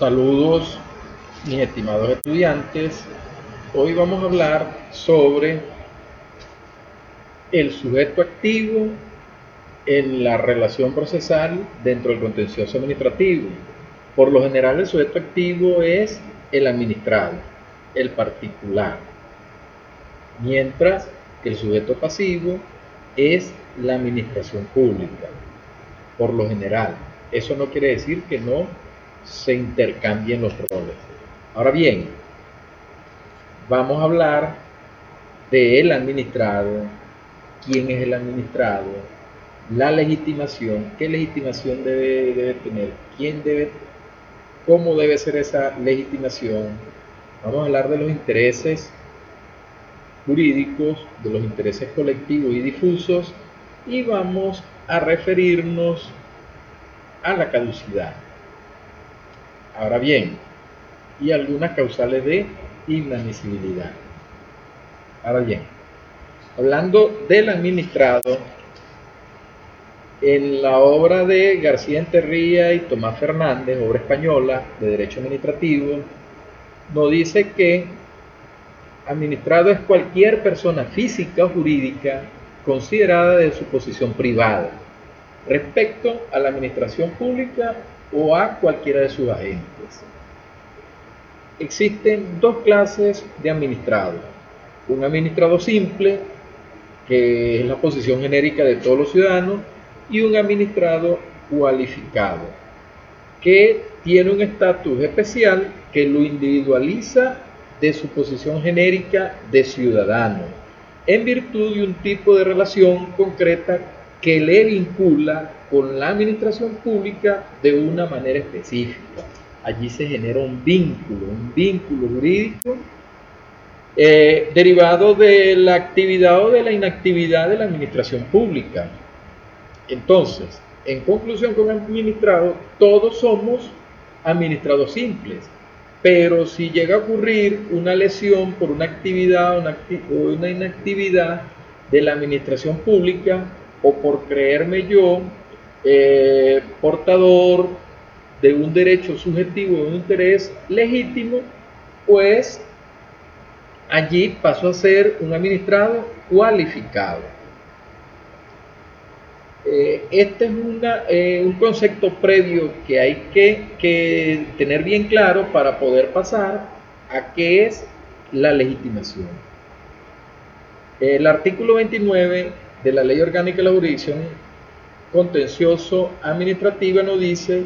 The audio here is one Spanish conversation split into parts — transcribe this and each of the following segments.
Saludos mis estimados estudiantes. Hoy vamos a hablar sobre el sujeto activo en la relación procesal dentro del contencioso administrativo. Por lo general el sujeto activo es el administrado, el particular, mientras que el sujeto pasivo es la administración pública, por lo general. Eso no quiere decir que no se intercambien los roles. Ahora bien, vamos a hablar del administrado, quién es el administrado, la legitimación, qué legitimación debe, debe tener, quién debe, cómo debe ser esa legitimación. Vamos a hablar de los intereses jurídicos, de los intereses colectivos y difusos y vamos a referirnos a la caducidad. Ahora bien, y algunas causales de inadmisibilidad. Ahora bien, hablando del administrado, en la obra de García Enterría y Tomás Fernández, obra española de Derecho Administrativo, nos dice que administrado es cualquier persona física o jurídica considerada de su posición privada respecto a la administración pública o a cualquiera de sus agentes. Existen dos clases de administrado. Un administrado simple, que es la posición genérica de todos los ciudadanos, y un administrado cualificado, que tiene un estatus especial que lo individualiza de su posición genérica de ciudadano, en virtud de un tipo de relación concreta que le vincula con la administración pública de una manera específica. Allí se genera un vínculo, un vínculo jurídico eh, derivado de la actividad o de la inactividad de la administración pública. Entonces, en conclusión con administrado, todos somos administrados simples, pero si llega a ocurrir una lesión por una actividad o una inactividad de la administración pública, o por creerme yo eh, portador de un derecho subjetivo, de un interés legítimo, pues allí paso a ser un administrado cualificado. Eh, este es eh, un concepto previo que hay que, que tener bien claro para poder pasar a qué es la legitimación. El artículo 29 de la Ley Orgánica de la Jurisdicción Contencioso Administrativa nos dice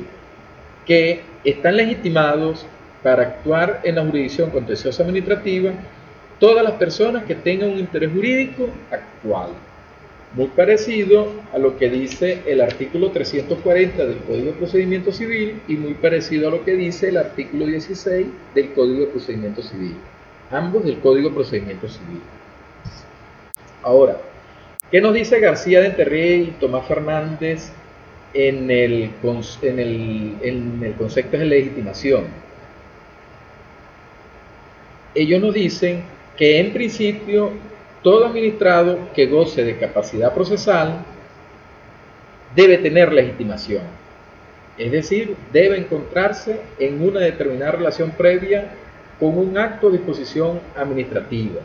que están legitimados para actuar en la jurisdicción contenciosa administrativa todas las personas que tengan un interés jurídico actual. Muy parecido a lo que dice el artículo 340 del Código de Procedimiento Civil y muy parecido a lo que dice el artículo 16 del Código de Procedimiento Civil. Ambos del Código de Procedimiento Civil. Ahora, ¿Qué nos dice García de Enterré y Tomás Fernández en el, en el, en el concepto de legitimación? Ellos nos dicen que en principio todo administrado que goce de capacidad procesal debe tener legitimación. Es decir, debe encontrarse en una determinada relación previa con un acto de disposición administrativa.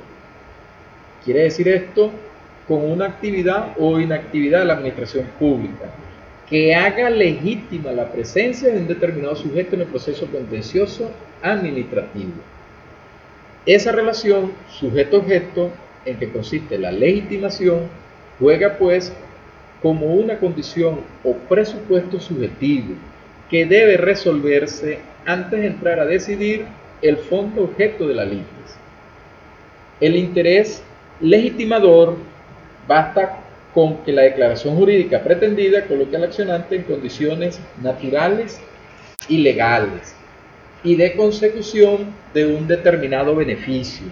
Quiere decir esto con una actividad o inactividad de la administración pública que haga legítima la presencia de un determinado sujeto en el proceso contencioso administrativo. Esa relación sujeto-objeto en que consiste la legitimación juega pues como una condición o presupuesto subjetivo que debe resolverse antes de entrar a decidir el fondo objeto de la litis. El interés legitimador Basta con que la declaración jurídica pretendida coloque al accionante en condiciones naturales y legales y de consecución de un determinado beneficio.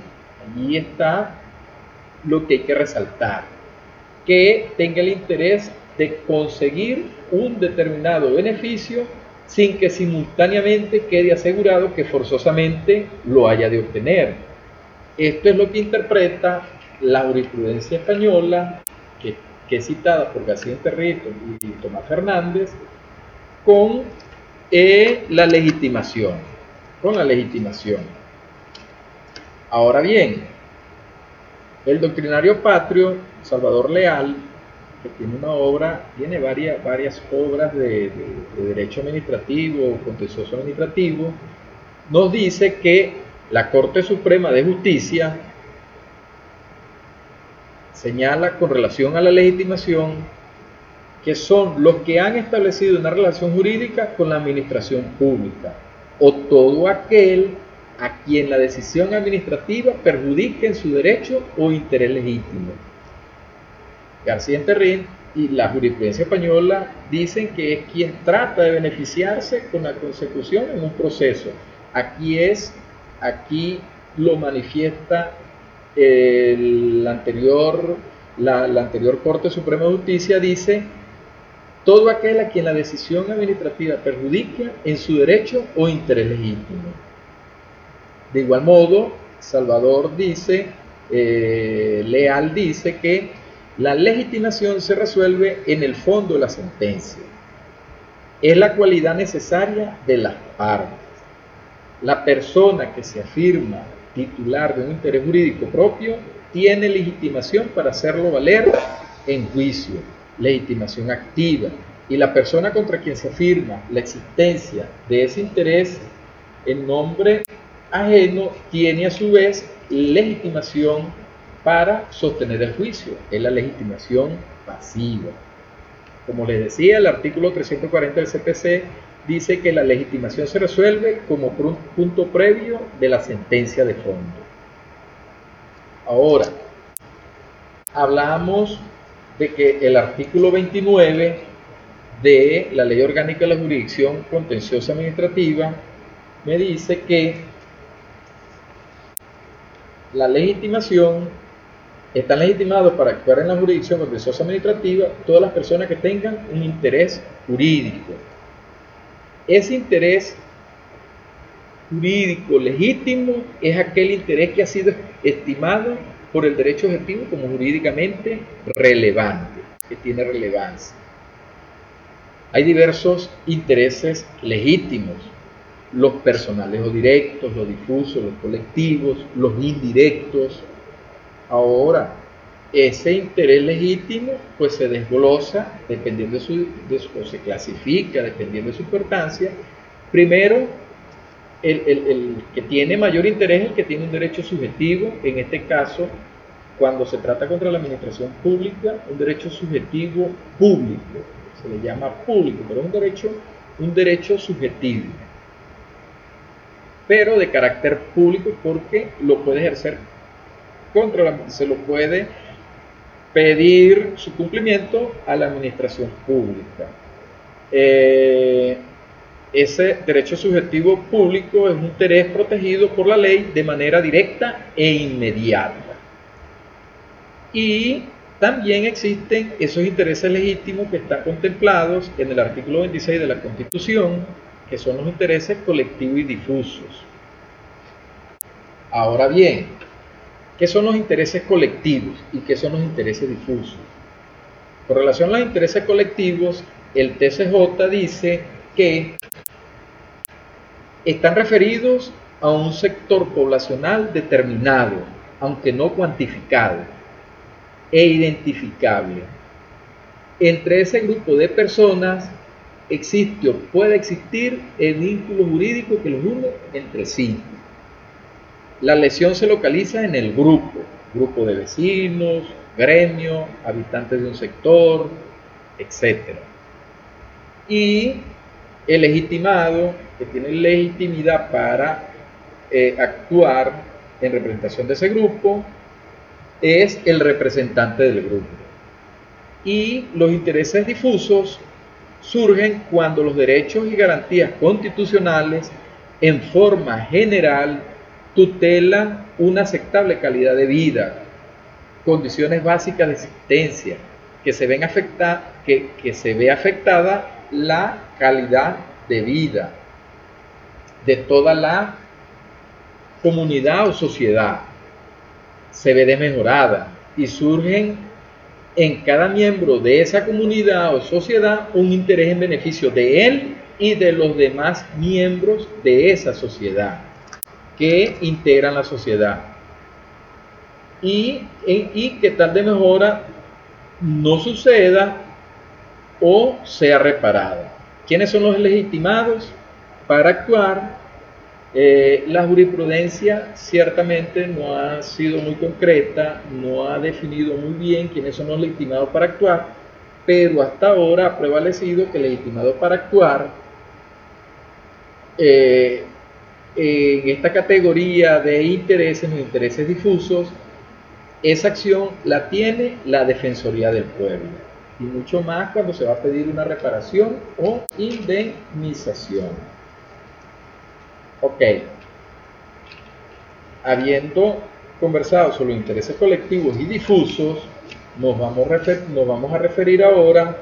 Allí está lo que hay que resaltar, que tenga el interés de conseguir un determinado beneficio sin que simultáneamente quede asegurado que forzosamente lo haya de obtener. Esto es lo que interpreta la jurisprudencia española, que, es citada por García Territo y Tomás Fernández, con es la legitimación, con la legitimación. Ahora bien, el doctrinario patrio, Salvador Leal, que tiene una obra, tiene varias, varias obras de, derecho administrativo, contencioso administrativo, nos dice que la Corte Suprema de Justicia señala con relación a la legitimación que son los que han establecido una relación jurídica con la administración pública o todo aquel a quien la decisión administrativa perjudique en su derecho o interés legítimo. García Enterrín y la jurisprudencia española dicen que es quien trata de beneficiarse con la consecución en un proceso. Aquí es, aquí lo manifiesta el anterior, la, anterior Corte Suprema de Justicia, dice todo aquel a quien la decisión administrativa perjudica en su derecho o interés legítimo. De igual modo, Salvador dice, eh, Leal dice que la legitimación se resuelve en el fondo de la sentencia. Es la cualidad necesaria de las partes. La persona que se afirma titular de un interés jurídico propio tiene legitimación para hacerlo valer en juicio legitimación activa y la persona contra quien se afirma la existencia de ese interés en nombre ajeno tiene a su vez legitimación para sostener el juicio, es la legitimación pasiva. Como les decía, el artículo 340 del CPC dice que la legitimación se resuelve como punto previo de la sentencia de fondo. Ahora, hablamos de que el artículo 29 de la Ley Orgánica de la Jurisdicción Contenciosa Administrativa me dice que la legitimación está legitimado para actuar en la jurisdicción contenciosa administrativa todas las personas que tengan un interés jurídico. Ese interés jurídico legítimo es aquel interés que ha sido estimado por el derecho objetivo como jurídicamente relevante, que tiene relevancia. Hay diversos intereses legítimos, los personales o directos, los difusos, los colectivos, los indirectos. Ahora, ese interés legítimo pues se desglosa dependiendo de su, o se clasifica dependiendo de su importancia. Primero, el, que tiene mayor interés es el que tiene un derecho subjetivo, en este caso, cuando se trata contra la administración pública, un derecho subjetivo público, se le llama público, pero es un derecho, un derecho subjetivo, pero de carácter público porque lo puede ejercer contra la, se lo puede pedir su cumplimiento a la administración pública. Eh, ese derecho subjetivo público es un interés protegido por la ley de manera directa e inmediata. Y también existen esos intereses legítimos que están contemplados en el artículo 26 de la Constitución, que son los intereses colectivos y difusos. Ahora bien, ¿qué son los intereses colectivos y qué son los intereses difusos? Con relación a los intereses colectivos, el TCJ dice que están referidos a un sector poblacional determinado, aunque no cuantificado, e identificable. Entre ese grupo de personas existe o puede existir el vínculo jurídico que los une entre sí. La lesión se localiza en el grupo, grupo de vecinos, gremio, habitantes de un sector, etc. Y el legitimado que tiene legitimidad para eh, actuar en representación de ese grupo es el representante del grupo. Y los intereses difusos surgen cuando los derechos y garantías constitucionales en forma general tutelan una aceptable calidad de vida, condiciones básicas de existencia, que se, ven afecta, que, que se ve afectada la calidad de vida de toda la comunidad o sociedad. Se ve desmejorada y surgen en cada miembro de esa comunidad o sociedad un interés en beneficio de él y de los demás miembros de esa sociedad que integran la sociedad. Y, y que tal de mejora no suceda o sea reparada. ¿Quiénes son los legitimados para actuar? Eh, la jurisprudencia ciertamente no ha sido muy concreta, no ha definido muy bien quiénes son los legitimados para actuar, pero hasta ahora ha prevalecido que el legitimado para actuar eh, en esta categoría de intereses o intereses difusos, esa acción la tiene la Defensoría del Pueblo. Y mucho más cuando se va a pedir una reparación o indemnización. Ok. Habiendo conversado sobre los intereses colectivos y difusos, nos vamos a referir ahora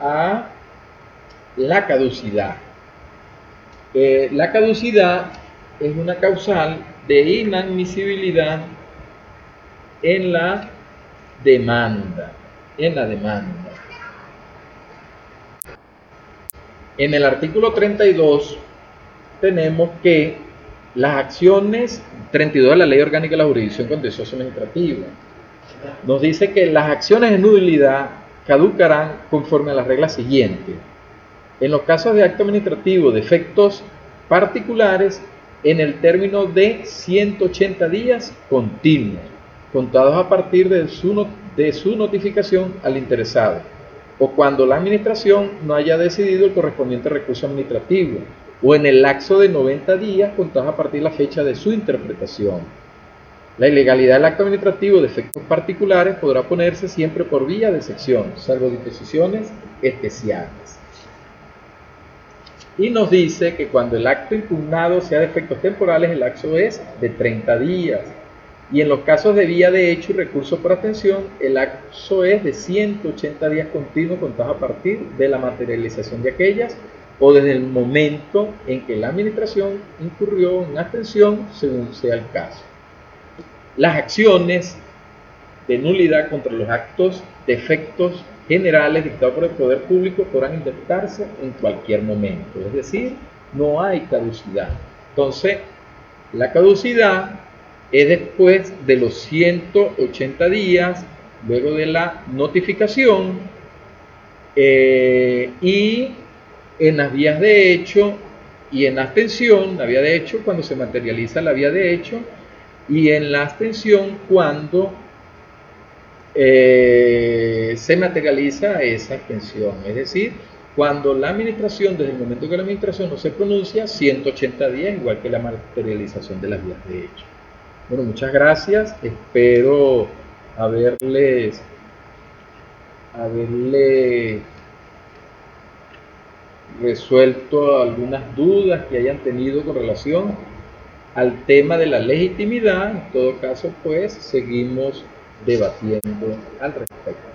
a la caducidad. Eh, la caducidad es una causal de inadmisibilidad en la demanda. En la demanda. En el artículo 32 tenemos que las acciones 32 de la Ley Orgánica de la Jurisdicción Contencioso Administrativa nos dice que las acciones de nulidad caducarán conforme a las reglas siguientes en los casos de acto administrativo de efectos particulares en el término de 180 días continuos, contados a partir de su, notificación al interesado, o cuando la administración no haya decidido el correspondiente recurso administrativo, o en el lapso de 90 días contados a partir de la fecha de su interpretación. La ilegalidad del acto administrativo de efectos particulares podrá ponerse siempre por vía de sección, salvo disposiciones especiales y nos dice que cuando el acto impugnado sea de efectos temporales, el acto es de 30 días. Y en los casos de vía de hecho y recurso por atención, el acto es de 180 días continuos contados a partir de la materialización de aquellas o desde el momento en que la administración incurrió en abstención, según sea el caso. Las acciones de nulidad contra los actos de efectos generales dictados por el poder público podrán intentarse en cualquier momento. Es decir, no hay caducidad. Entonces, la caducidad es después de los 180 días, luego de la notificación eh, y en las vías de hecho y en la abstención, la vía de hecho cuando se materializa la vía de hecho y en la abstención cuando eh, se materializa esa extensión. Es decir, cuando la administración, desde el momento que la administración no se pronuncia, 180 días, igual que la materialización de las vías de hecho. Bueno, muchas gracias. Espero haberles, haberles resuelto algunas dudas que hayan tenido con relación al tema de la legitimidad. En todo caso, pues seguimos debatiendo al respecto.